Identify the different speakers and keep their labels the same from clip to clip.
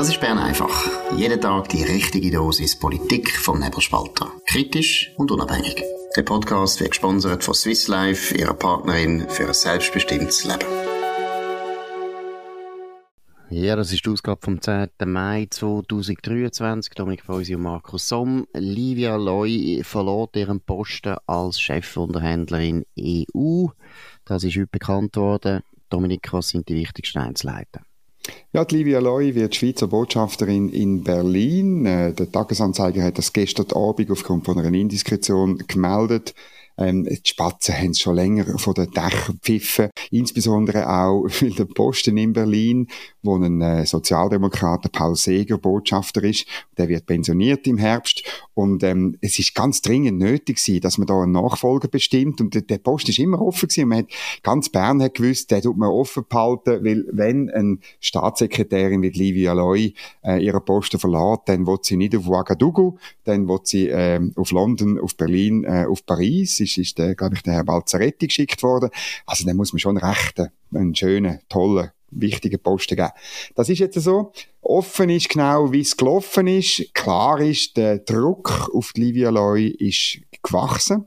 Speaker 1: Das ist Bern einfach. Jeden Tag die richtige Dosis Politik vom Nebelspalter. Kritisch und unabhängig. Der Podcast wird gesponsert von Swiss Life, ihrer Partnerin für ein selbstbestimmtes Leben.
Speaker 2: Ja, das ist die Ausgabe vom 10. Mai 2023. Dominik Feusi und Markus Somm. Livia Loy verlor ihren Posten als Chefunterhändlerin EU. Das ist heute bekannt worden. Dominik, was sind die wichtigsten Einzelheiten?
Speaker 3: Ja, die Livia Loy wird Schweizer Botschafterin in Berlin. Äh, der Tagesanzeiger hat das gestern Abend aufgrund von einer Indiskretion gemeldet. Ähm, die Spatzen haben schon länger von den Dächern gepfiffen. Insbesondere auch, weil der Posten in Berlin, wo ein äh, Sozialdemokrat, Paul Seger, Botschafter ist, der wird pensioniert im Herbst. Und ähm, es ist ganz dringend nötig gewesen, dass man da einen Nachfolger bestimmt. Und der, der Post ist immer offen gewesen. Und man hat, ganz Bern hat gewusst, der tut man offen behalten, weil wenn eine Staatssekretärin wie Livia Loy äh, ihren Posten verlässt, dann wird sie nicht auf Ouagadougou, dann wird sie äh, auf London, auf Berlin, äh, auf Paris ist, ist der, glaube ich, der Herr Balzaretti geschickt worden. Also dann muss man schon rechten, einen schönen, tollen, wichtigen Posten geben. Das ist jetzt so. Offen ist genau, wie es gelaufen ist. Klar ist, der Druck auf die Livia Loy ist gewachsen.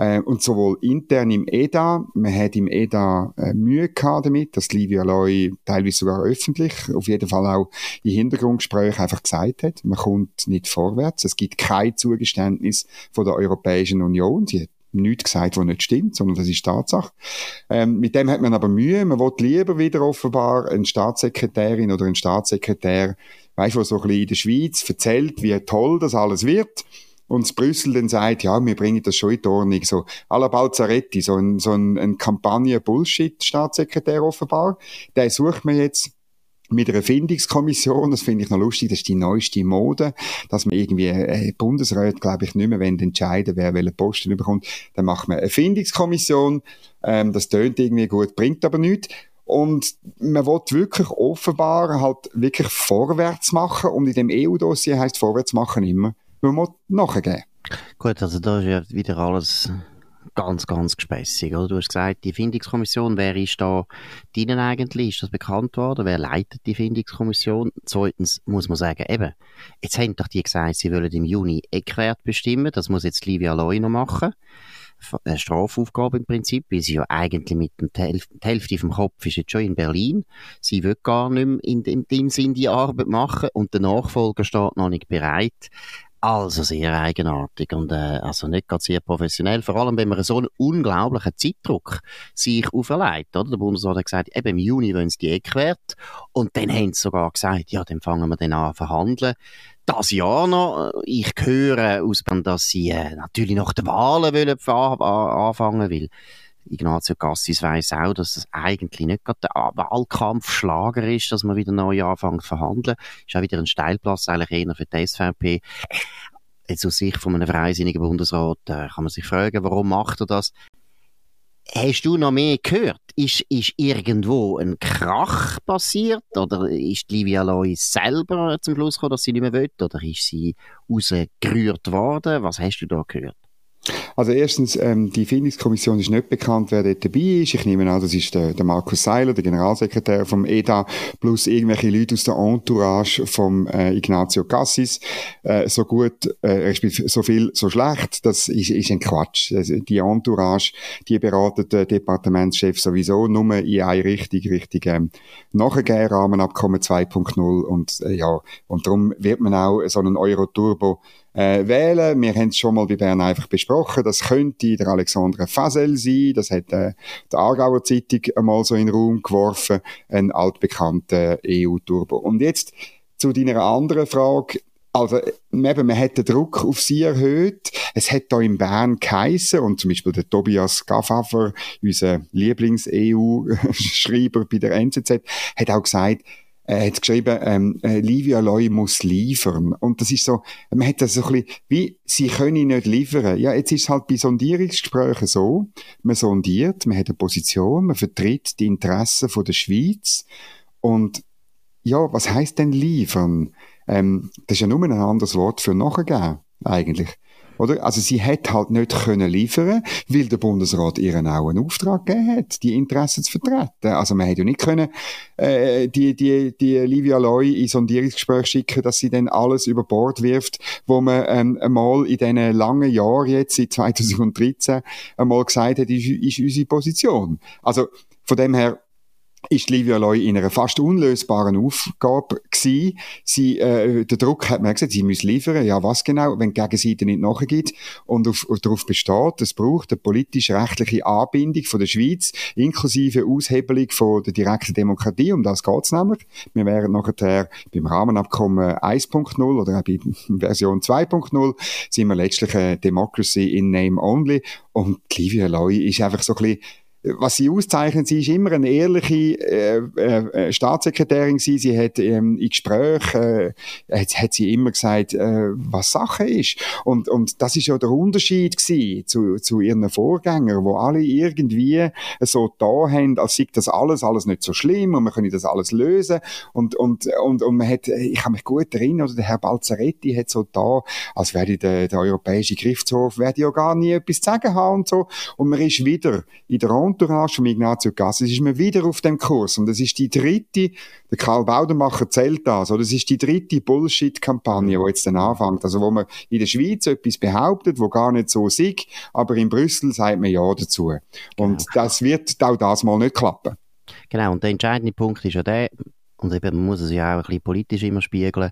Speaker 3: Äh, und sowohl intern im EDA, man hat im EDA äh, Mühe gehabt damit, dass Livia Loy teilweise sogar öffentlich, auf jeden Fall auch in Hintergrundgesprächen einfach gesagt hat, man kommt nicht vorwärts, es gibt kein Zugeständnis von der Europäischen Union, sie hat nichts gesagt, was nicht stimmt, sondern das ist Tatsache. Ähm, mit dem hat man aber Mühe. Man will lieber wieder offenbar eine Staatssekretärin oder einen Staatssekretär, weißt du, so ein bisschen in der Schweiz erzählt, wie toll das alles wird. Und das Brüssel dann sagt, ja, wir bringen das schon in die Ordnung. So, alla Balzaretti, so ein, so ein, ein Kampagne-Bullshit-Staatssekretär offenbar. Den sucht man jetzt mit einer Findungskommission, das finde ich noch lustig, das ist die neueste Mode, dass man irgendwie äh, Bundesrat, glaube ich, nicht mehr entscheiden wer welchen Posten bekommt, dann macht man eine Findungskommission, ähm, das tönt irgendwie gut, bringt aber nichts. Und man will wirklich offenbar halt wirklich vorwärts machen. Und in dem EU-Dossier heißt vorwärts machen immer, man muss nachgeben.
Speaker 2: Gut, also da ist ja wieder alles ganz, ganz gespässig. Oder? Du hast gesagt, die Findungskommission, wer ist da drinnen eigentlich? Ist das bekannt worden? Wer leitet die Findungskommission? Zweitens muss man sagen, eben, jetzt haben doch die gesagt, sie wollen im Juni Eckwert bestimmen. Das muss jetzt Livia Loy noch machen. Eine Strafaufgabe im Prinzip, weil sie ja eigentlich mit dem die Hälfte vom Kopf ist jetzt schon in Berlin. Sie will gar nicht mehr in dem Sinn die Arbeit machen und der Nachfolger steht noch nicht bereit. Also sehr eigenartig und äh, also nicht gerade sehr professionell, vor allem wenn man so einen unglaublichen Zeitdruck sich auferlegt. Oder? Der Bundesrat hat gesagt, eben im Juni wollen sie die Eckwert und dann haben sie sogar gesagt, ja, dann fangen wir dann an verhandeln. Das Jahr noch, ich höre aus, dass sie äh, natürlich nach den Wahlen wollen anfangen will. Ignazio Cassis weiss auch, dass das eigentlich nicht gerade der Wahlkampfschlager ist, dass man wieder neu anfängt zu verhandeln. Ist auch wieder ein Steilplatz eigentlich eher für die SVP. Jetzt aus Sicht von einem freisinnigen Bundesrat äh, kann man sich fragen, warum macht er das? Hast du noch mehr gehört? Ist, ist irgendwo ein Krach passiert? Oder ist Livia Lois selber zum Schluss gekommen, dass sie nicht mehr will? Oder ist sie rausgerührt worden? Was hast du da gehört?
Speaker 3: Also erstens, ähm, die Findungskommission ist nicht bekannt, wer dort dabei ist. Ich nehme an, das ist der, der Markus Seiler, der Generalsekretär vom EDA, plus irgendwelche Leute aus der Entourage vom äh, Ignazio Cassis. Äh, so gut, äh, so viel, so schlecht, das ist, ist ein Quatsch. Also die Entourage, die beraten den Departementschef sowieso nur in eine Richtung, Richtung ähm, Nachgehen, Rahmenabkommen 2.0 und äh, ja, und darum wird man auch so einen Euro-Turbo äh, wählen. Wir haben es schon mal bei Bern einfach besprochen. Das könnte der Alexandre Fasel sein. Das hat äh, die Aargauer Zeitung einmal so in den Raum geworfen. Ein altbekannter EU-Turbo. Und jetzt zu deiner anderen Frage. Also, eben, man hat den Druck auf sie erhöht. Es hat da in Bern geheissen, und zum Beispiel der Tobias Gaffafer, unser Lieblings-EU-Schreiber bei der NZZ, hat auch gesagt, er hat geschrieben, ähm, äh, Livia Loy muss liefern. Und das ist so, man hat das so ein bisschen, wie, sie können nicht liefern. Ja, jetzt ist es halt bei Sondierungsgesprächen so, man sondiert, man hat eine Position, man vertritt die Interessen von der Schweiz. Und, ja, was heißt denn liefern? Ähm, das ist ja nur ein anderes Wort für nachgeben, eigentlich. Oder? Also sie hat halt nicht können liefern, weil der Bundesrat ihren auch einen Auftrag gegeben hat, die Interessen zu vertreten. Also man hätte ja nicht können äh, die die die Livia Loy in Sondierungsgespräch schicken, dass sie dann alles über Bord wirft, wo man ähm, einmal in diesen langen Jahren jetzt seit 2013 einmal gesagt hat, ist, ist unsere Position. Also von dem her ist Livia Loy in einer fast unlösbaren Aufgabe gewesen. Sie, äh, der Druck hat man gesagt, sie muss liefern. Ja, was genau? Wenn die Gegenseite nicht nachgibt und auf, auf, darauf besteht, es braucht eine politisch-rechtliche Anbindung von der Schweiz, inklusive Aushebelung von der direkten Demokratie. Um das geht's nämlich. Wir wären nachher beim Rahmenabkommen 1.0 oder auch bei Version 2.0 sind wir letztlich eine Democracy in Name Only. Und Livia Loy ist einfach so ein bisschen was sie auszeichnet, sie ist immer eine ehrliche äh, äh, äh Staatssekretärin gewesen. Sie hat ähm, in Gesprächen äh, hat, hat sie immer gesagt, äh, was Sache ist. Und, und das ist ja der Unterschied gewesen zu, zu ihren Vorgängern, wo alle irgendwie so da haben, als sei das alles, alles nicht so schlimm und man kann das alles lösen. Und, und, und, und man hat, ich kann mich gut erinnern, oder der Herr Balzaretti hat so da, als wäre der, der Europäische Gerichtshof, werde ja gar nie etwas zu sagen haben und so. Und man ist wieder in der Entourage von Ignazio Cassis ist man wieder auf dem Kurs. Und das ist die dritte, der Karl Baudemacher zählt das, oder? Das ist die dritte Bullshit-Kampagne, die jetzt dann anfängt. Also, wo man in der Schweiz etwas behauptet, wo gar nicht so ist, aber in Brüssel sagt man Ja dazu. Und genau. das wird auch das mal nicht klappen.
Speaker 2: Genau. Und der entscheidende Punkt ist ja der, und eben, man muss es ja auch ein bisschen politisch immer spiegeln,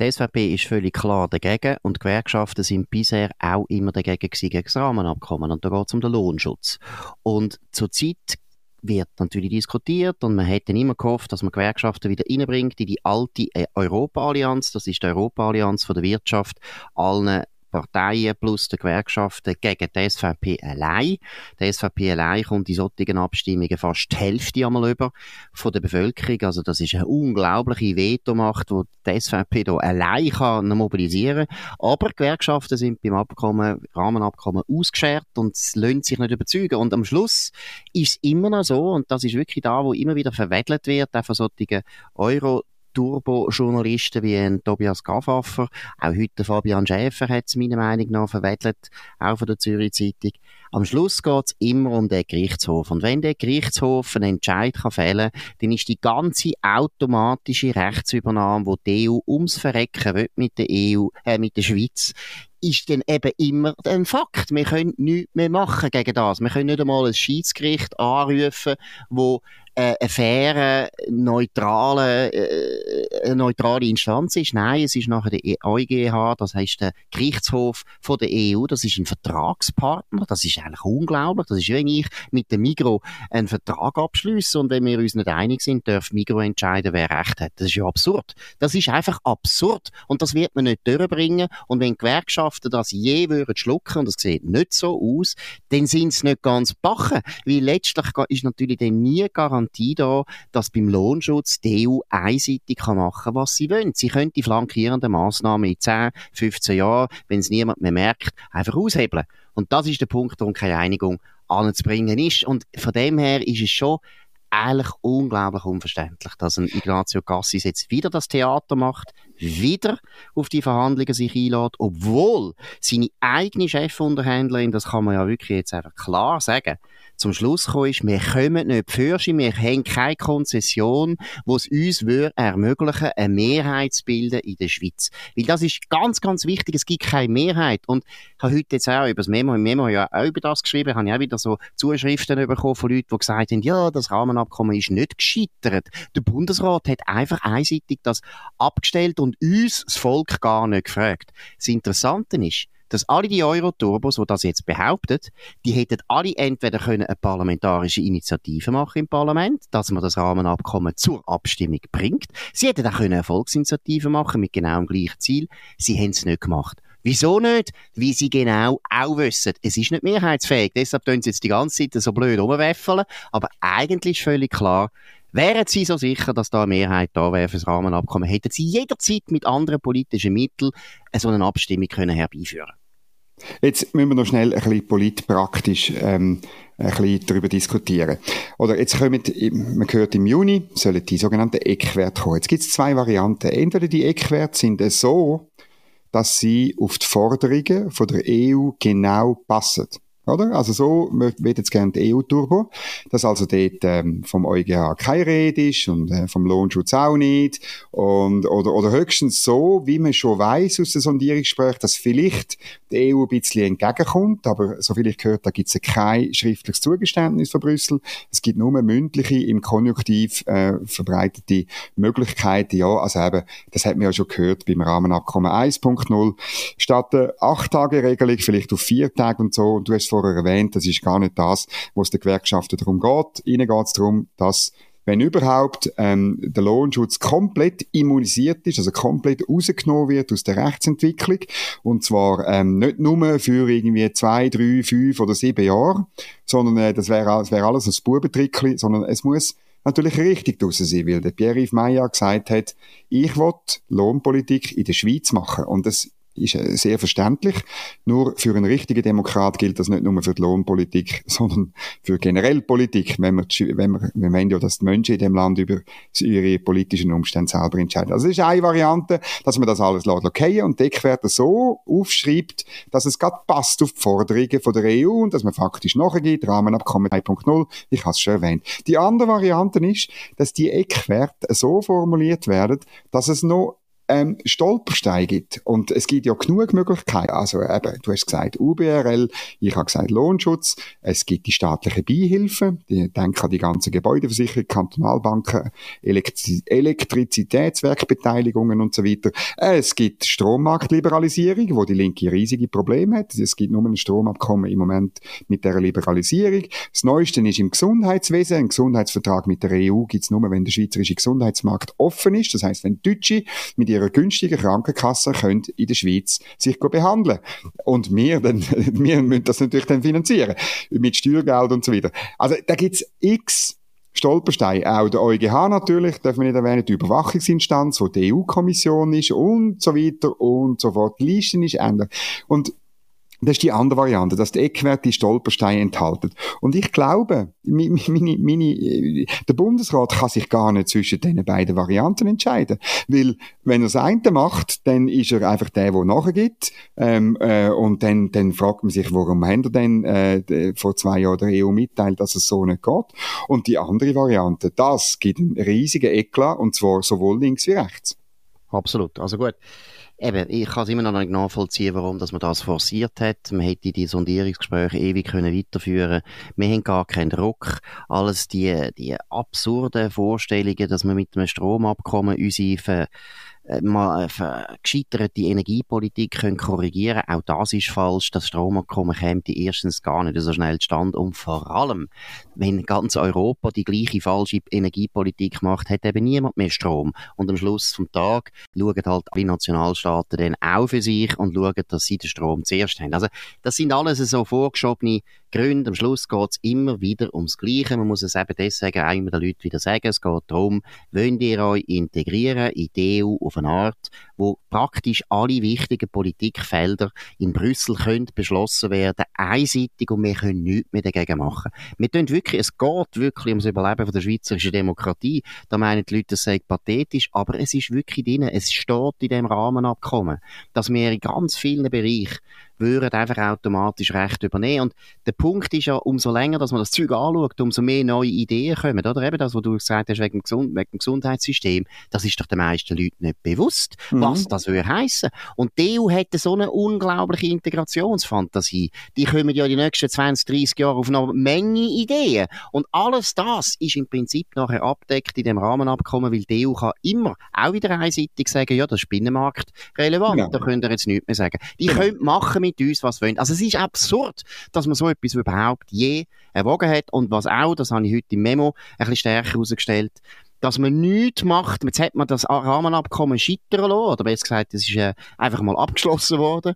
Speaker 2: die SVP ist völlig klar dagegen und Gewerkschaften sind bisher auch immer dagegen gewesen, gegen das Rahmenabkommen. Und da geht es um den Lohnschutz. Und zurzeit wird natürlich diskutiert und man hätte immer gehofft, dass man Gewerkschaften wieder reinbringt in die alte äh, Europa-Allianz. Das ist die Europa-Allianz der Wirtschaft, allen Parteien plus der Gewerkschaften gegen die SVP allein. Die SVP allein kommt in solchen Abstimmungen fast die Hälfte einmal über von der Bevölkerung. Also das ist eine unglaubliche Vetomacht, die die SVP hier allein kann mobilisieren Aber die Gewerkschaften sind beim Abkommen, Rahmenabkommen ausgeschert und lassen sich nicht überzeugen. Und am Schluss ist es immer noch so, und das ist wirklich da, wo immer wieder verwedelt wird, auch von solchen Euro Turbo-Journalisten wie ein Tobias Gaffaffer, auch heute Fabian Schäfer hat es meiner Meinung nach verwedelt, auch von der Zürich Zeitung. Am Schluss geht es immer um den Gerichtshof. Und wenn der Gerichtshof einen Entscheid kann fällen dann ist die ganze automatische Rechtsübernahme, wo die EU ums Verrecken will mit der EU, äh, mit der Schweiz, ist dann eben immer ein Fakt. Wir können nichts mehr machen gegen das. Wir können nicht einmal ein Schiedsgericht anrufen, wo äh, eine faire, neutrale, äh, eine neutrale Instanz ist. Nein, es ist nachher der EuGH, das heißt der Gerichtshof von der EU, das ist ein Vertragspartner, das ist eigentlich unglaublich. Das ist, wenn ich mit dem Migro einen Vertrag abschließe und wenn wir uns nicht einig sind, darf Migro entscheiden, wer Recht hat. Das ist ja absurd. Das ist einfach absurd und das wird man nicht durchbringen und wenn Gewerkschaften das je würden schlucken, und das sieht nicht so aus, dann sind sie nicht ganz bachen, weil letztlich ist natürlich dann nie garantiert, Garantie da, dass beim Lohnschutz die EU einseitig kann machen was sie wollen. Sie können die flankierenden Massnahmen in 10, 15 Jahren, wenn es niemand mehr merkt, einfach aushebeln. Und das ist der Punkt, warum keine Einigung anzubringen ist. Und von dem her ist es schon eigentlich unglaublich unverständlich, dass ein Ignazio Cassis jetzt wieder das Theater macht, wieder auf die Verhandlungen sich einlädt, obwohl seine eigene Chefunterhändlerin, das kann man ja wirklich jetzt einfach klar sagen, zum Schluss gekommen ist, wir kommen nicht Fürsche, wir haben keine Konzession, die es uns ermöglichen eine Mehrheit zu bilden in der Schweiz. Weil das ist ganz, ganz wichtig, es gibt keine Mehrheit. Und ich habe heute jetzt auch über das Memo, im Memo ja auch über das geschrieben, habe ich auch wieder so Zuschriften bekommen von Leuten, die gesagt haben, ja, das Rahmenabkommen ist nicht gescheitert. Der Bundesrat hat einfach einseitig das abgestellt und uns, das Volk, gar nicht gefragt. Das Interessante ist, dass alle die Euro-Turbos, die das jetzt behaupten, die hätten alle entweder können eine parlamentarische Initiative machen im Parlament, dass man das Rahmenabkommen zur Abstimmung bringt. Sie hätten auch eine Volksinitiative machen mit genau dem gleichen Ziel. Sie haben es nicht gemacht. Wieso nicht? Wie sie genau auch wissen, es ist nicht mehrheitsfähig. Deshalb tun sie jetzt die ganze Zeit so blöd rumwäffeln. Aber eigentlich ist völlig klar, Wären Sie so sicher, dass da eine Mehrheit da wäre für das Rahmenabkommen, hätten Sie jederzeit mit anderen politischen Mitteln so eine Abstimmung können herbeiführen
Speaker 3: Jetzt müssen wir noch schnell ein bisschen politpraktisch ähm, ein bisschen darüber diskutieren. Oder jetzt kommen, man hört im Juni, sollen die sogenannten Eckwerte kommen. Jetzt gibt es zwei Varianten. Entweder die Eckwerte sind so, dass sie auf die Forderungen von der EU genau passen. Oder? Also so wird jetzt gerne EU-Turbo, dass also dort ähm, vom EuGH keine Rede ist und äh, vom Lohnschutz auch nicht. Und, oder, oder höchstens so, wie man schon weiß aus dem Sondierungsgespräch, dass vielleicht die EU ein bisschen entgegenkommt, aber soviel ich gehört, da gibt es kein schriftliches Zugeständnis von Brüssel. Es gibt nur mündliche, im Konjunktiv äh, verbreitete Möglichkeiten. Ja, also eben, das hat man ja schon gehört beim Rahmenabkommen 1.0. Statt der 8-Tage-Regelung vielleicht auf 4 Tage und so. Und du hast vorher erwähnt, das ist gar nicht das, was den Gewerkschaften darum geht. Ihnen geht es darum, dass wenn überhaupt ähm, der Lohnschutz komplett immunisiert ist, also komplett rausgenommen wird aus der Rechtsentwicklung und zwar ähm, nicht nur für irgendwie zwei, drei, fünf oder sieben Jahre, sondern äh, das wäre das wär alles ein Bubentrickli, sondern es muss natürlich richtig draussen sein, weil der Pierre-Yves Meyer gesagt hat, ich will Lohnpolitik in der Schweiz machen und das ist äh, sehr verständlich. Nur für einen richtigen Demokrat gilt das nicht nur für die Lohnpolitik, sondern für generell Politik, wenn wir, wenn wir, wir meinen ja, dass die Menschen in dem Land über ihre politischen Umstände selber entscheiden. Also es ist eine Variante, dass man das alles okay und die Eckwerte so aufschreibt, dass es gerade passt auf die Forderungen von der EU und dass man faktisch nachgeht, Rahmenabkommen 3.0, ich habe es schon erwähnt. Die andere Variante ist, dass die Eckwerte so formuliert werden, dass es noch ähm, gibt. Und es gibt ja genug Möglichkeiten. Also eben, du hast gesagt UBRL, ich habe gesagt Lohnschutz, es gibt die staatliche Beihilfe, die denken an die ganze Gebäudeversicherung, Kantonalbanken, Elektri Elektrizitätswerkbeteiligungen und so weiter. Es gibt Strommarktliberalisierung, wo die Linke riesige Probleme hat. Es gibt nur ein Stromabkommen im Moment mit der Liberalisierung. Das Neueste ist im Gesundheitswesen. Ein Gesundheitsvertrag mit der EU gibt es nur, wenn der schweizerische Gesundheitsmarkt offen ist. Das heißt, wenn Deutsche mit ihrer günstigen Krankenkasse können in der Schweiz sich behandeln. Und wir, dann, wir müssen das natürlich dann finanzieren. Mit Steuergeld und so weiter. Also, da gibt's x Stolpersteine. Auch der EuGH natürlich, darf man nicht erwähnen, die Überwachungsinstanz, wo die EU-Kommission ist und so weiter und so fort. Die Liste ist ändern. Und das ist die andere Variante, dass die Eckwerte die Stolpersteine enthalten. Und ich glaube, meine, meine, der Bundesrat kann sich gar nicht zwischen diesen beiden Varianten entscheiden. Weil, wenn er das eine macht, dann ist er einfach der, der nachgibt. Ähm, äh, und dann, dann fragt man sich, warum haben er denn äh, vor zwei Jahren der EU mitteilt, dass es so nicht geht. Und die andere Variante, das gibt einen riesigen Eklat, und zwar sowohl links wie rechts.
Speaker 2: Absolut. Also gut. Eben, ich kann es immer noch nicht nachvollziehen, warum dass man das forciert hat. Man hätte die Sondierungsgespräche ewig können weiterführen Wir haben gar keinen Druck. Alles die, die absurden Vorstellungen, dass man mit einem Stromabkommen unsere mal äh, gescheiterte Energiepolitik können korrigieren Auch das ist falsch. Das Stromabkommen kommt erstens gar nicht so schnell zustande. Und vor allem, wenn ganz Europa die gleiche falsche Energiepolitik macht, hat eben niemand mehr Strom. Und am Schluss vom Tag schauen halt alle Nationalstaaten dann auch für sich und schauen, dass sie den Strom zuerst haben. Also, das sind alles so vorgeschobene Gründe. Am Schluss geht es immer wieder ums Gleiche. Man muss es eben deswegen auch immer den Leuten wieder sagen. Es geht darum, wollt ihr euch integrieren in die EU auf eine Art, wo praktisch alle wichtigen Politikfelder in Brüssel können beschlossen werden, einseitig und wir können nichts mehr dagegen machen. Wir tun wirklich, es geht wirklich ums Überleben von der schweizerischen Demokratie. Da meinen die Leute, das sei pathetisch, aber es ist wirklich drin. Es steht in dem Rahmenabkommen, dass wir in ganz vielen Bereichen würden einfach automatisch Recht übernehmen. Und der Punkt ist ja, umso länger, dass man das Zeug anschaut, umso mehr neue Ideen kommen. Oder eben das, was du gesagt hast, wegen dem, Gesund wegen dem Gesundheitssystem, das ist doch den meisten Leuten nicht bewusst, mhm. was das würde heissen. Und die EU hätte so eine unglaubliche Integrationsfantasie. Die kommen ja die nächsten 20, 30 Jahre auf eine Menge Ideen. Und alles das ist im Prinzip nachher abdeckt in dem Rahmenabkommen, weil die EU kann immer auch wieder einseitig sagen, ja, das ist Binnenmarkt relevant, ja. da könnt ihr jetzt nichts mehr sagen. Die ja. können machen mit uns, was wollen. Also es ist absurd, dass man so etwas überhaupt je erwogen hat und was auch, das habe ich heute im Memo ein bisschen stärker herausgestellt, dass man nichts macht. Jetzt hat man das Rahmenabkommen scheitern lassen, oder besser gesagt, es ist äh, einfach mal abgeschlossen worden.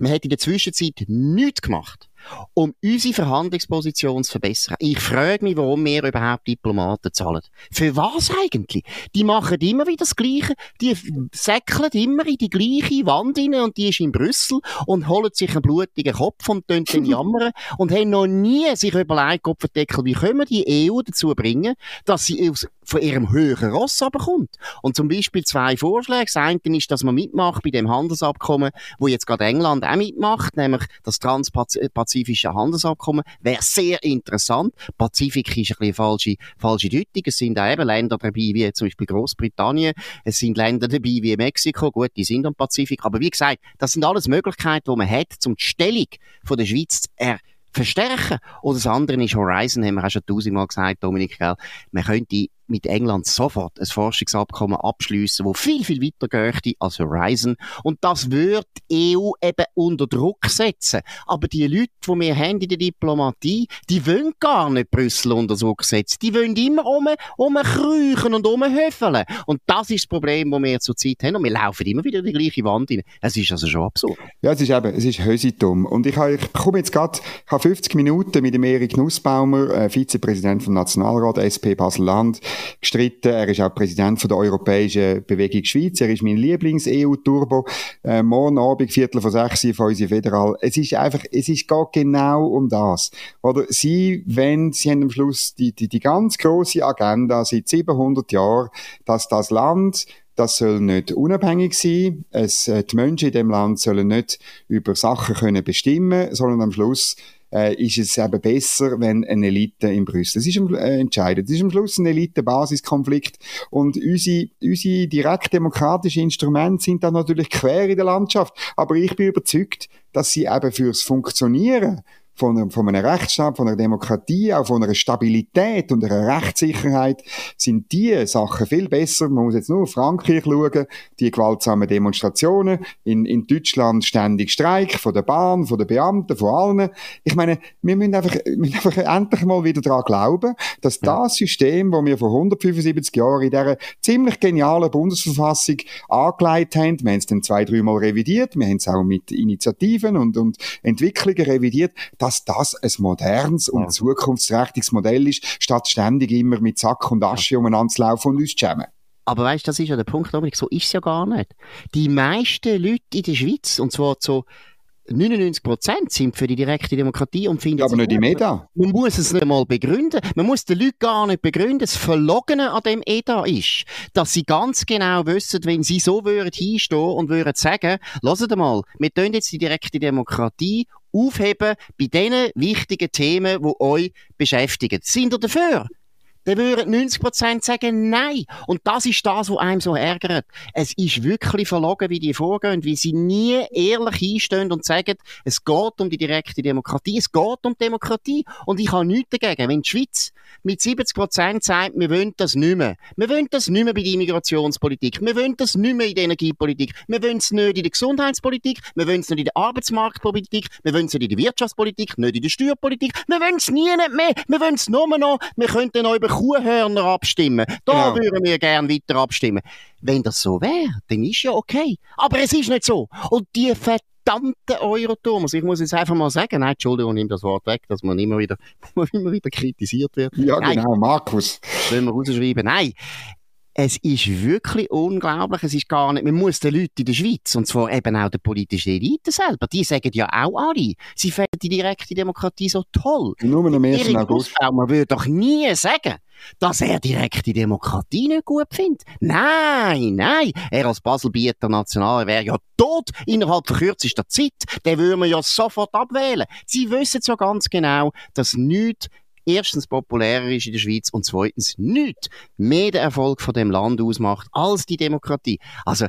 Speaker 2: Man hat in der Zwischenzeit nichts gemacht um unsere Verhandlungsposition zu verbessern. Ich frage mich, warum wir überhaupt Diplomaten zahlen. Für was eigentlich? Die machen immer wieder das Gleiche. Die säckeln immer in die gleiche Wand rein und die ist in Brüssel und holen sich einen blutigen Kopf und tun den jammern und haben noch nie sich überlegt, Kopfendeckel, wie können wir die EU dazu bringen, dass sie aus, von ihrem höheren Ross abkommt. Und zum Beispiel zwei Vorschläge. Das eine ist, dass man mitmacht bei dem Handelsabkommen, wo jetzt gerade England auch mitmacht, nämlich das transpazifische Handelsabkommen. Wäre sehr interessant. Pazifik ist ein bisschen falsche, falsche Deutung. Es sind auch eben Länder dabei, wie zum Beispiel Großbritannien. Es sind Länder dabei, wie Mexiko. Gut, die sind am Pazifik. Aber wie gesagt, das sind alles Möglichkeiten, die man hat, um die Stellung von der Schweiz zu er verstärken. Oder das andere ist Horizon, haben wir auch schon tausendmal gesagt, Dominik, gell? Man könnte mit England sofort ein Forschungsabkommen abschließen, wo viel, viel weiter geht als Horizon. Und das wird EU eben unter Druck setzen. Aber die Leute, die wir haben in der Diplomatie, die wollen gar nicht Brüssel unter Druck setzen. Die wollen immer um, umkriechen und umhöfeln. Und das ist das Problem, das wir zurzeit haben. Und wir laufen immer wieder die gleiche Wand rein. Es ist also schon absurd.
Speaker 3: Ja, es ist eben, es ist Hösitum. Und ich, ich komme jetzt gerade, ich habe 50 Minuten mit dem Erik Nussbaumer, äh, Vizepräsident vom Nationalrat SP Basel-Land, gestritten. Er ist auch Präsident von der Europäischen Bewegung Schweiz. Er ist mein Lieblings-EU-Turbo. Äh, morgen Abend, Viertel vor sechs, von unserer Federal. Es ist einfach, es ist gar genau um das. Oder sie, wenn, sie haben am Schluss die, die, die ganz große Agenda seit 700 Jahren, dass das Land das soll nicht unabhängig sein. Es, äh, die Menschen in dem Land sollen nicht über Sachen können bestimmen, sondern am Schluss äh, ist es eben besser, wenn eine Elite in Brüssel es ist äh, entscheidet. Es ist am Schluss ein Elite-Basiskonflikt und unsere, unsere direkt demokratischen Instrumente sind dann natürlich quer in der Landschaft. Aber ich bin überzeugt, dass sie eben fürs Funktionieren von, von einem Rechtsstaat, von einer Demokratie, auch von einer Stabilität und einer Rechtssicherheit sind die Sachen viel besser. Man muss jetzt nur auf Frankreich schauen, die gewaltsamen Demonstrationen, in, in Deutschland ständig Streik von der Bahn, von den Beamten, von allen. Ich meine, wir müssen einfach, wir müssen einfach endlich mal wieder daran glauben, dass ja. das System, das wir vor 175 Jahren in dieser ziemlich genialen Bundesverfassung angelegt haben, wir haben es dann zwei, dreimal revidiert, wir haben es auch mit Initiativen und, und Entwicklungen revidiert, dass das ein modernes und zukunftsträchtiges Modell ist, statt ständig immer mit Sack und Asche umeinander zu laufen und uns zu schämen.
Speaker 2: Aber weißt, das ist ja der Punkt, Dominik, so ist es ja gar nicht. Die meisten Leute in der Schweiz, und zwar so 99% sind für die direkte Demokratie und finden
Speaker 3: ja, aber nicht im EDA.
Speaker 2: Man muss es nicht einmal begründen. Man muss den Leuten gar nicht begründen. Das Verlogene an dem EDA ist, dass sie ganz genau wissen, wenn sie so würden hinstehen und würden sagen, lasst mal, wir tun jetzt die direkte Demokratie aufheben bei diesen wichtigen Themen, die euch beschäftigen. Sind ihr dafür? Dann würden 90% sagen Nein. Und das ist das, was einem so ärgert. Es ist wirklich verlogen, wie die vorgehen, wie sie nie ehrlich einstehen und sagen, es geht um die direkte Demokratie, es geht um Demokratie. Und ich habe nichts dagegen, wenn die Schweiz mit 70% sagt, wir wollen das nicht mehr. Wir wollen das nicht mehr bei der Immigrationspolitik. Wir wollen das nicht mehr in der Energiepolitik. Wir wollen es nicht in der Gesundheitspolitik. Wir wollen es nicht in der Arbeitsmarktpolitik. Wir wollen es nicht in der Wirtschaftspolitik, nicht in der Steuerpolitik. Wir wollen es nie mehr. Wir wollen es nur noch. Wir könnten über Kuhhörner abstimmen. Da genau. würden wir gerne weiter abstimmen. Wenn das so wäre, dann ist ja okay. Aber es ist nicht so. Und die verdammte Euro-Thomas, ich muss jetzt einfach mal sagen, nein, Entschuldigung, nimm das Wort weg, dass man immer wieder, immer wieder kritisiert wird.
Speaker 3: Ja, nein. genau, Markus.
Speaker 2: Sollen wir rausschreiben? Nein, es ist wirklich unglaublich. Es ist gar nicht, man muss den Leuten in der Schweiz, und zwar eben auch der politischen Elite selber, die sagen ja auch alle, sie finden die direkte Demokratie so toll.
Speaker 3: Nur am 1. August.
Speaker 2: Man würde doch nie sagen, dass er direkte Demokratie nicht gut findet. Nein, nein. Er als Baselbieter National wäre ja tot innerhalb von kürzester Zeit. Den würden wir ja sofort abwählen. Sie wissen so ganz genau, dass nichts erstens populärer ist in der Schweiz und zweitens nichts mehr den Erfolg von dem Land ausmacht als die Demokratie. Also,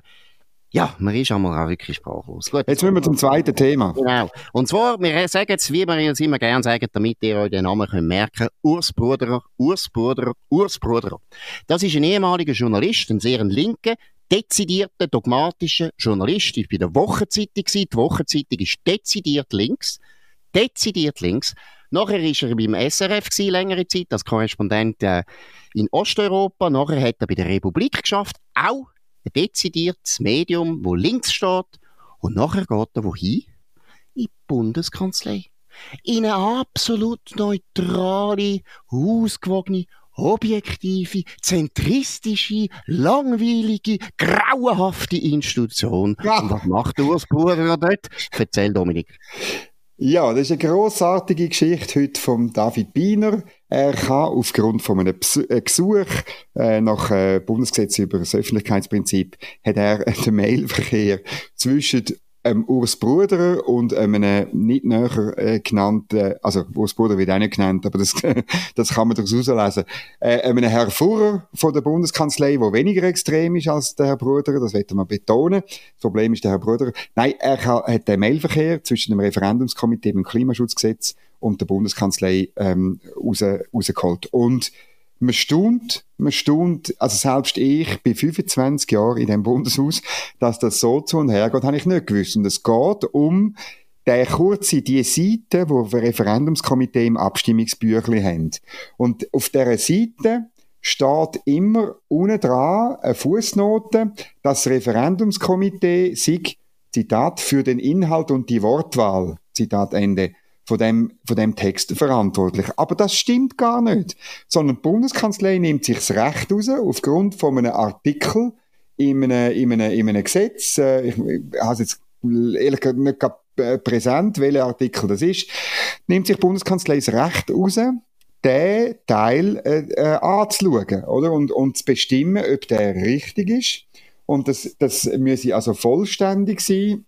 Speaker 2: ja, man ist einmal auch wirklich sprachlos.
Speaker 3: Gut, jetzt müssen wir zum zweiten Thema.
Speaker 2: Genau. Und zwar, wir sagen jetzt, wie wir uns immer gerne sagen, damit ihr euch den Namen könnt merken Urs Bruderer, Urs Bruderer, Urs Bruderer. Das ist ein ehemaliger Journalist, ein sehr linker, dezidierter, dogmatischer Journalist. Ich war bei der Wochenzeitung. Die Wochenzeitung ist dezidiert links. Dezidiert links. Nachher war er beim SRF gewesen, längere Zeit als Korrespondent äh, in Osteuropa. Nachher hat er bei der Republik geschafft, auch ein dezidiertes Medium, wo links steht. Und nachher geht er wohin? In die Bundeskanzlei. in eine absolut neutrale, ausgewogene, objektive, zentristische, langweilige, grauenhafte Institution. Ja. Und was macht Urs Bruder dort? Erzähl, Dominik.
Speaker 3: Ja, das ist eine grossartige Geschichte heute von David Biener. Er kann aufgrund von einem äh, Gesuch äh, nach äh, Bundesgesetz über das Öffentlichkeitsprinzip hat er den Mailverkehr zwischen ähm, Urs Bruder und einem nicht näher äh, genannten, also Urs Bruder wird auch nicht genannt, aber das, das kann man daraus herauslesen, äh, einem Herr Fuhrer von der Bundeskanzlei, der weniger extrem ist als der Herr Bruder, das wird man betonen. Das Problem ist der Herr Bruder. Nein, er hat den Mailverkehr zwischen dem Referendumskomitee im Klimaschutzgesetz und der Bundeskanzlei ähm, raus, rausgeholt. Und man staunt, man staunt, also selbst ich bin 25 Jahre in dem Bundeshaus, dass das so zu und her geht, habe ich nicht gewusst. Und es geht um der kurze, die Seite, wo wir Referendumskomitee im Abstimmungsbüchlein haben. Und auf dieser Seite steht immer unten dran eine Fußnote, dass das Referendumskomitee sich, Zitat, für den Inhalt und die Wortwahl, Zitat Ende, von dem, von dem Text verantwortlich. Aber das stimmt gar nicht. Sondern die Bundeskanzlei nimmt sich das Recht raus, aufgrund von einem Artikel in einem, in einem, in einem Gesetz, äh, ich, ich habe jetzt ehrlich gesagt nicht äh, präsent, welcher Artikel das ist, nimmt sich die Bundeskanzlei das Recht raus, den Teil äh, äh, anzuschauen, oder? Und, und zu bestimmen, ob der richtig ist. Und das, das müsse also vollständig sein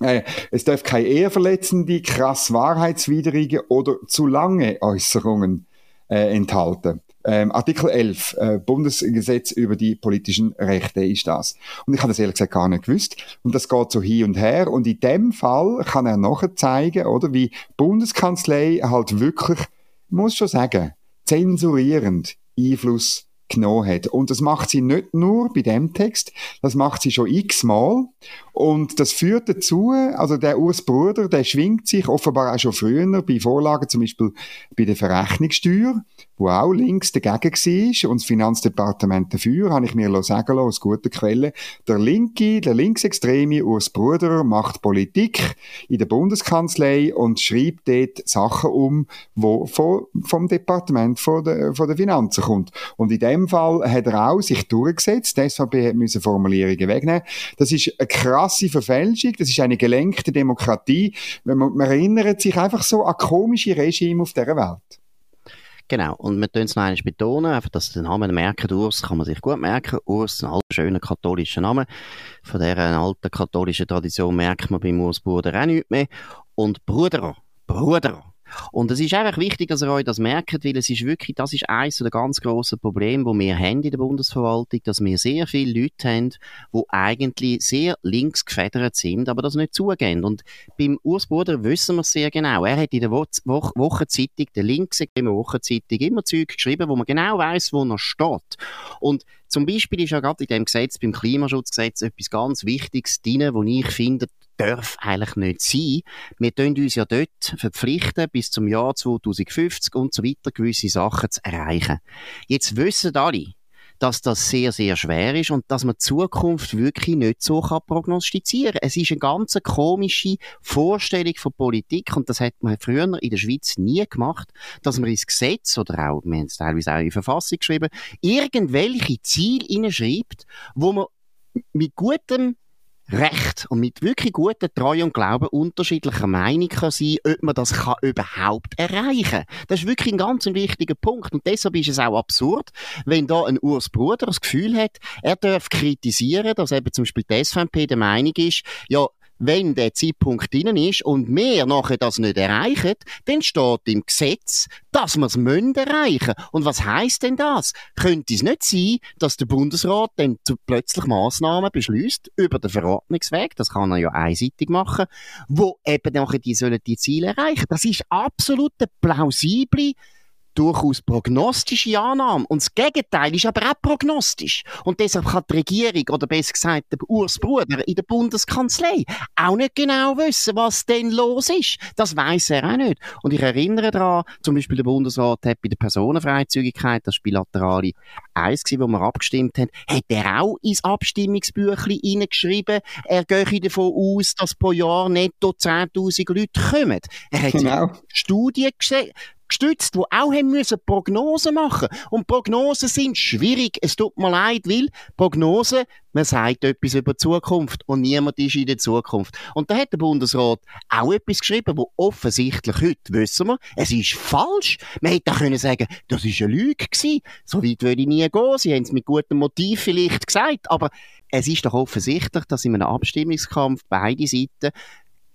Speaker 3: es darf keine ehrverletzende, krass wahrheitswidrige oder zu lange Äußerungen äh, enthalten. Ähm, Artikel 11, äh, Bundesgesetz über die politischen Rechte ist das. Und ich habe das ehrlich gesagt gar nicht gewusst. Und das geht so hin und her. Und in dem Fall kann er nachher zeigen, oder, wie Bundeskanzlei halt wirklich, muss schon sagen, zensurierend Einfluss genommen hat. Und das macht sie nicht nur bei dem Text, das macht sie schon x-mal. Und das führt dazu, also der Urs Bruder, der schwingt sich offenbar auch schon früher bei Vorlagen, zum Beispiel bei der Verrechnungssteuer, wo auch links dagegen war und das Finanzdepartement dafür, habe ich mir sagen lassen, aus guter Quelle. Der linke, der linksextreme Urs Bruder macht Politik in der Bundeskanzlei und schreibt dort Sachen um, wo vom, Departement von der, von der Finanzen kommt. Und in dem Fall hat er auch sich durchgesetzt. Die SVP hat müssen Formulierungen wegnehmen. Das ist eine krasse Verfälschung. Das ist eine gelenkte Demokratie. Man, man erinnert sich einfach so an komische Regime auf dieser Welt.
Speaker 2: Genau, und wir tun es noch einmal betonen, einfach, dass den Namen merken, Urs kann man sich gut merken. Urs, ein alter, schöner katholischer Name. Von dieser alten katholischen Tradition merkt man beim Urs Bruder auch nichts mehr. Und Bruder, Bruder, und es ist einfach wichtig, dass ihr euch das merkt, weil es ist wirklich, das ist eines der ganz grossen Probleme, die wir haben in der Bundesverwaltung, dass wir sehr viele Leute haben, die eigentlich sehr links gefedert sind, aber das nicht zugeben. Und beim Urs Bruder wissen wir es sehr genau. Er hat in der Wo Wo Wochenzeitung, der linksextremen Wochenzeitung, immer Zeug geschrieben, wo man genau weiß, wo er steht. Und zum Beispiel ist ja gerade in dem Gesetz, beim Klimaschutzgesetz, etwas ganz Wichtiges drin, wo ich finde, darf eigentlich nicht sein. Wir tun uns ja dort verpflichten, bis zum Jahr 2050 und so weiter gewisse Sachen zu erreichen. Jetzt wissen alle, dass das sehr, sehr schwer ist und dass man die Zukunft wirklich nicht so kann prognostizieren Es ist eine ganz komische Vorstellung von Politik und das hat man früher in der Schweiz nie gemacht, dass man ins Gesetz oder auch, wir haben es teilweise auch in die Verfassung geschrieben, irgendwelche Ziele hineinschreibt, wo man mit gutem Recht und mit wirklich guter Treue und Glauben unterschiedlicher Meinung kann sein, ob man das kann überhaupt erreichen kann. Das ist wirklich ein ganz wichtiger Punkt und deshalb ist es auch absurd, wenn da ein Urs Bruder das Gefühl hat, er darf kritisieren, dass eben zum Beispiel die SVP der Meinung ist, ja, wenn der Zeitpunkt drin ist und wir nachher das nicht erreichen, dann steht im Gesetz, dass wir es erreichen müssen. Und was heißt denn das? Könnte es nicht sein, dass der Bundesrat dann plötzlich Massnahmen beschließt über den Verordnungsweg, das kann er ja einseitig machen, wo eben nachher die sollen die Ziele erreichen. Das ist absolut eine plausible durchaus prognostische Annahme. Und das Gegenteil ist aber auch prognostisch. Und deshalb kann die Regierung, oder besser gesagt der Urs Bruder in der Bundeskanzlei, auch nicht genau wissen, was denn los ist. Das weiß er auch nicht. Und ich erinnere daran, zum Beispiel der Bundesrat hat bei der Personenfreizügigkeit, das bilaterale Eins wo wir abgestimmt haben, hat er auch ins Abstimmungsbüchlein hineingeschrieben, er gehe davon aus, dass pro Jahr netto 10.000 Leute kommen. Er hat genau. Studien gesehen, gestützt, die auch haben müssen Prognosen machen. Und Prognosen sind schwierig. Es tut mir leid, weil Prognosen, man sagt etwas über die Zukunft und niemand ist in der Zukunft. Und da hat der Bundesrat auch etwas geschrieben, wo offensichtlich heute wissen wir, es ist falsch. Man hätte auch können sagen, das ist eine Lüge gewesen. So weit würde ich nie gehen. Sie haben es mit gutem Motiv vielleicht gesagt, aber es ist doch offensichtlich, dass in einem Abstimmungskampf beide Seiten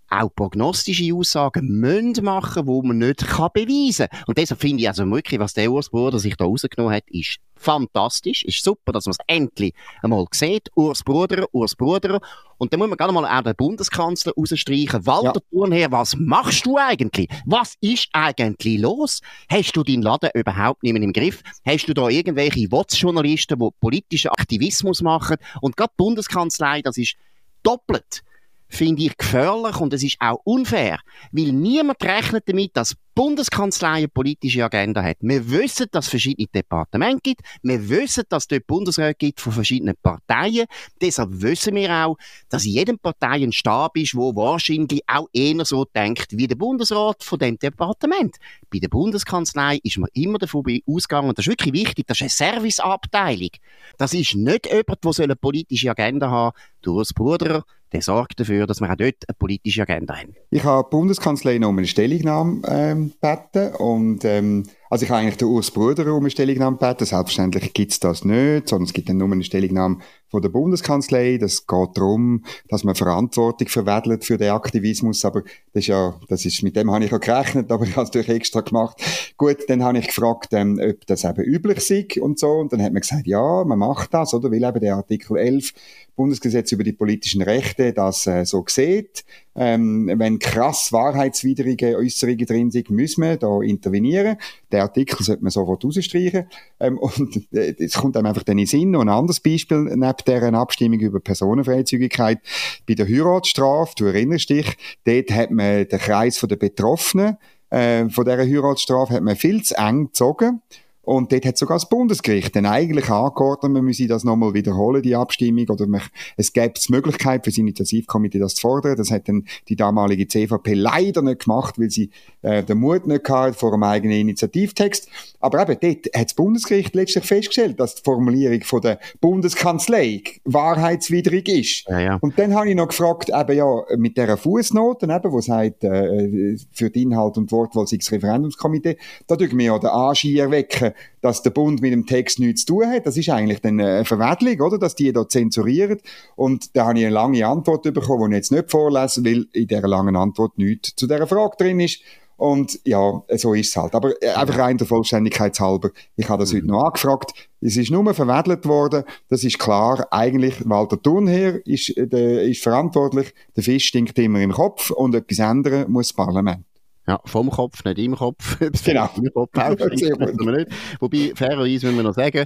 Speaker 2: auch prognostische Aussagen müssen machen, die man nicht kann beweisen kann. Und deshalb finde ich also wirklich, was der Urs Bruder sich da rausgenommen hat, ist fantastisch, ist super, dass man es endlich einmal sieht. Urs Bruder, Urs Bruder. Und dann muss man gerne mal auch den Bundeskanzler rausstreichen. Walter ja. Thurnherr, was machst du eigentlich? Was ist eigentlich los? Hast du deinen Laden überhaupt nicht mehr im Griff? Hast du da irgendwelche WOTS-Journalisten, die politischen Aktivismus machen? Und gerade die Bundeskanzlei, das ist doppelt finde ich gefährlich und es ist auch unfair, weil niemand rechnet damit, dass Bundeskanzlei eine politische Agenda hat. Wir wissen, dass es verschiedene Departemente gibt, wir wissen, dass es dort Bundesräte gibt von verschiedenen Parteien, deshalb wissen wir auch, dass in jedem Partei ein Stab ist, wo wahrscheinlich auch eher so denkt wie der Bundesrat von dem Departement. Bei der Bundeskanzlei ist man immer davon ausgegangen, das ist wirklich wichtig, das ist eine Serviceabteilung. Das ist nicht jemand, der eine politische Agenda haben soll, du als Bruder, der sorgt dafür, dass wir auch dort eine politische Agenda haben.
Speaker 3: Ich habe die Bundeskanzlei noch eine Stellungnahme ähm, gebeten und ähm, also ich habe eigentlich den Urs Bruder um eine Stellungnahme gebeten. Selbstverständlich gibt es das nicht, sondern es gibt dann nur eine Stellungnahme von der Bundeskanzlei. Das geht darum, dass man Verantwortung verwedelt für den Aktivismus. Aber das ist ja, das ist, mit dem habe ich ja gerechnet, aber ich habe es natürlich extra gemacht. Gut, dann habe ich gefragt, ähm, ob das eben üblich sei und so. Und dann hat man gesagt, ja, man macht das, oder? Weil eben der Artikel 11 Bundesgesetz über die politischen Rechte das äh, so sieht. Ähm, wenn krass wahrheitswidrige Äußerungen drin sind, müssen wir da intervenieren. Der Artikel sollte man sofort rausstreichen. Ähm, und äh, es kommt einem einfach dann in den Sinn. Und ein anderes Beispiel neben deren Abstimmung über Personenfreizügigkeit bei der Heiratsstrafe, du erinnerst dich, dort hat man den Kreis der Betroffenen äh, von dieser Heiratsstrafe hat man viel zu eng gezogen. Und dort hat sogar das Bundesgericht dann eigentlich angeordnet, man müsse das nochmal wiederholen, die Abstimmung, oder man, es gäbe die Möglichkeit für das Initiativkomitee das zu fordern. Das hat dann die damalige CVP leider nicht gemacht, weil sie äh, den Mut nicht hatte vor einem eigenen Initiativtext. Aber eben, dort hat das Bundesgericht letztlich festgestellt, dass die Formulierung von der Bundeskanzlei wahrheitswidrig ist. Ja, ja. Und dann habe ich noch gefragt, eben ja, mit dieser Fußnote, eben, wo sagt, äh, für den Inhalt und Wortwahl sei das Referendumskomitee, da tun wir ja den Anschier wecken, dass der Bund mit dem Text nichts zu tun hat. Das ist eigentlich dann eine Verwedlung, oder? Dass die da zensurieren. Und da habe ich eine lange Antwort bekommen, die ich jetzt nicht vorlesen will, in dieser langen Antwort nichts zu dieser Frage drin ist. Und ja, so ist es halt. Aber äh, einfach rein der Vollständigkeit halber. Ich habe das mhm. heute noch angefragt. Es ist nur verwedelt worden. Das ist klar. Eigentlich, Walter Thunherr ist, äh, der, ist verantwortlich. Der Fisch stinkt immer im Kopf und etwas ändern muss das Parlament.
Speaker 2: Ja, vom Kopf, nicht im Kopf.
Speaker 3: genau.
Speaker 2: Im Kopf nicht. Wobei, fairerweise müssen wir noch sagen,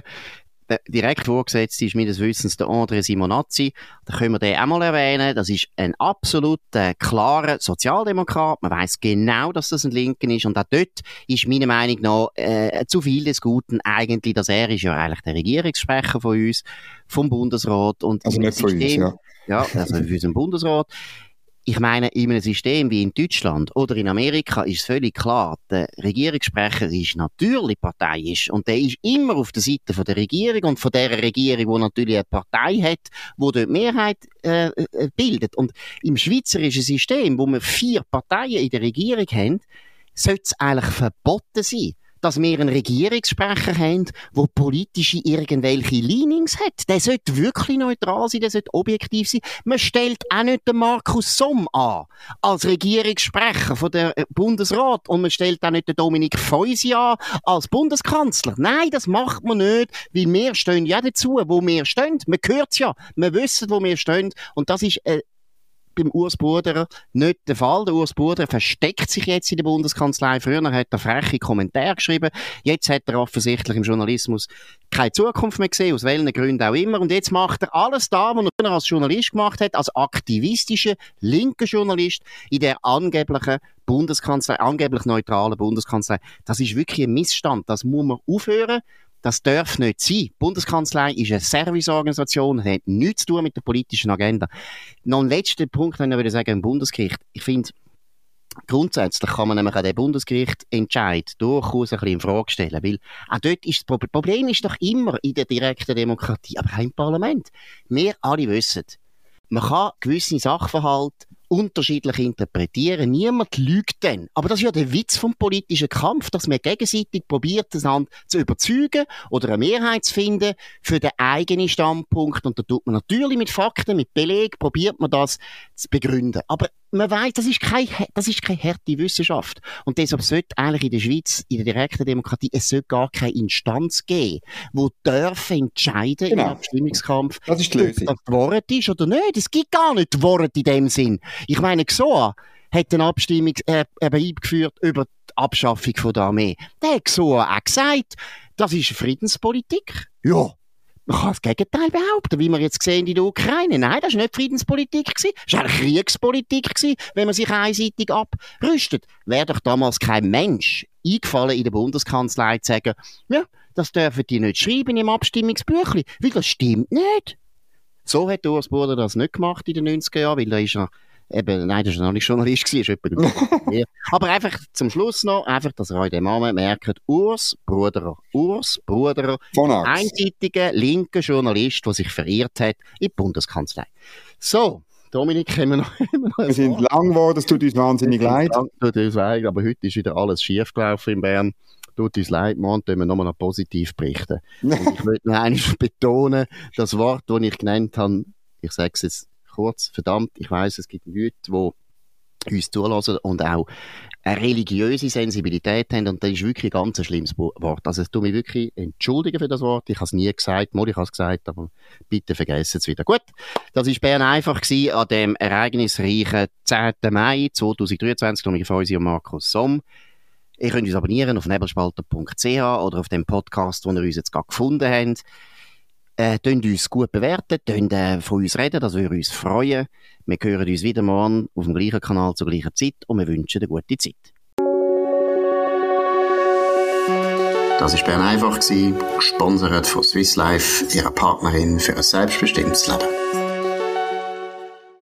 Speaker 2: der direkt vorgesetzt ist meines Wissens der André Simonazzi. Da können wir den auch mal erwähnen. Das ist ein absolut äh, klarer Sozialdemokrat. Man weiß genau, dass das ein Linken ist. Und auch dort ist meiner Meinung nach äh, zu viel des Guten eigentlich, dass er ist ja eigentlich der Regierungssprecher von uns, vom Bundesrat. Und
Speaker 3: also nicht von uns, ja.
Speaker 2: Ja, also für unseren Bundesrat ich meine, in einem System wie in Deutschland oder in Amerika ist es völlig klar, der Regierungssprecher ist natürlich parteiisch und der ist immer auf der Seite von der Regierung und von der Regierung, die natürlich eine Partei hat, die dort Mehrheit äh, äh, bildet. Und im schweizerischen System, wo wir vier Parteien in der Regierung haben, sollte es eigentlich verboten sein, dass wir einen Regierungssprecher haben, der politische irgendwelche Leanings hat. Der sollte wirklich neutral sein, der sollte objektiv sein. Man stellt auch nicht den Markus Somm an als Regierungssprecher von der äh, Bundesrat und man stellt auch nicht den Dominik Feusi an als Bundeskanzler. Nein, das macht man nicht, weil wir stehen ja dazu, wo wir stehen. Man hört ja, wir wissen, wo wir stehen und das ist eine beim Urs Burderer nicht der Fall. Der Urs Burderer versteckt sich jetzt in der Bundeskanzlei. Früher hat er freche Kommentare geschrieben. Jetzt hat er offensichtlich im Journalismus keine Zukunft mehr gesehen, aus welchen Gründen auch immer. Und jetzt macht er alles da, was er als Journalist gemacht hat, als aktivistischer, linker Journalist in der angeblichen Bundeskanzlei, angeblich neutralen Bundeskanzlei. Das ist wirklich ein Missstand. Das muss man aufhören. Das darf nicht sein. Die Bundeskanzlei ist eine Serviceorganisation, hat nichts zu tun mit der politischen Agenda. Noch ein letzter Punkt, wenn ich würde sagen, im Bundesgericht. Ich finde, Grundsätzlich kann man nämlich an den Bundesgericht Entscheid durchaus ein bisschen in Frage stellen, weil auch dort ist das Problem ist doch immer in der direkten Demokratie, aber auch im Parlament. Wir alle wissen, man kann gewisse Sachverhalte unterschiedlich interpretieren. Niemand lügt dann. Aber das ist ja der Witz vom politischen Kampf, dass man gegenseitig probiert, das Land zu überzeugen oder eine Mehrheit zu finden für den eigenen Standpunkt. Und da tut man natürlich mit Fakten, mit Beleg, probiert man das zu begründen. Aber man weiß, das ist keine, das ist keine harte Wissenschaft. Und deshalb sollte eigentlich in der Schweiz, in der direkten Demokratie, es sollte gar keine Instanz geben, die dürfen entscheiden genau. im Abstimmungskampf,
Speaker 3: das ist die Lösung.
Speaker 2: ob das Wort ist oder nicht. Es gibt gar nicht Wort in dem Sinn. Ich meine, XOA hat eine Abstimmung äh, eben eingeführt über die Abschaffung von der Armee. Der hat XOA auch gesagt, das ist Friedenspolitik. Ja, man kann das Gegenteil behaupten, wie wir jetzt sehen in der Ukraine. Nein, das war nicht Friedenspolitik, das war Kriegspolitik, wenn man sich einseitig abrüstet. Wäre doch damals kein Mensch eingefallen, in der Bundeskanzlei zu sagen, ja, das dürfen die nicht schreiben im Abstimmungsbüchlein, weil das stimmt nicht. So hat Urs Burger das nicht gemacht in den 90er Jahren, weil da ist er eben, nein, das war noch nicht Journalist, gewesen, ist etwa Aber einfach zum Schluss noch, einfach, dass ihr euch den Namen merkt, Urs Bruderer. Urs Bruderer, einseitiger linker Journalist, der sich verirrt hat in die Bundeskanzlei. So, Dominik, haben wir noch, haben
Speaker 3: wir, noch wir sind lang geworden, es tut uns wahnsinnig leid.
Speaker 2: Tut uns leid, aber heute ist wieder alles schief gelaufen in Bern. Tut uns leid, morgen tun wir nochmal noch positiv berichten. Und ich möchte noch einmal betonen, das Wort, das ich genannt habe, ich sage es jetzt kurz, verdammt, ich weiß, es gibt Leute, die uns zulassen und auch eine religiöse Sensibilität haben und das ist wirklich ein ganz schlimmes Wort. Also ich tue mich wirklich entschuldigen für das Wort. Ich habe es nie gesagt, mal ich habe es gesagt, aber bitte vergessen es wieder. Gut, das war Bern einfach gewesen an dem ereignisreichen 10. Mai 2023, mit Feusi und Markus Somm. Ihr könnt uns abonnieren auf nebelspalter.ch oder auf dem Podcast, den ihr uns jetzt gerade gefunden habt. Äh, uns gut bewerten, tönt äh, von uns reden, das würde uns freuen. Wir hören uns wieder morgen auf dem gleichen Kanal zur gleichen Zeit und wir wünschen eine gute Zeit.
Speaker 1: Das war Bern einfach, gesponsert von Swiss Life, ihrer Partnerin für ein selbstbestimmtes Leben.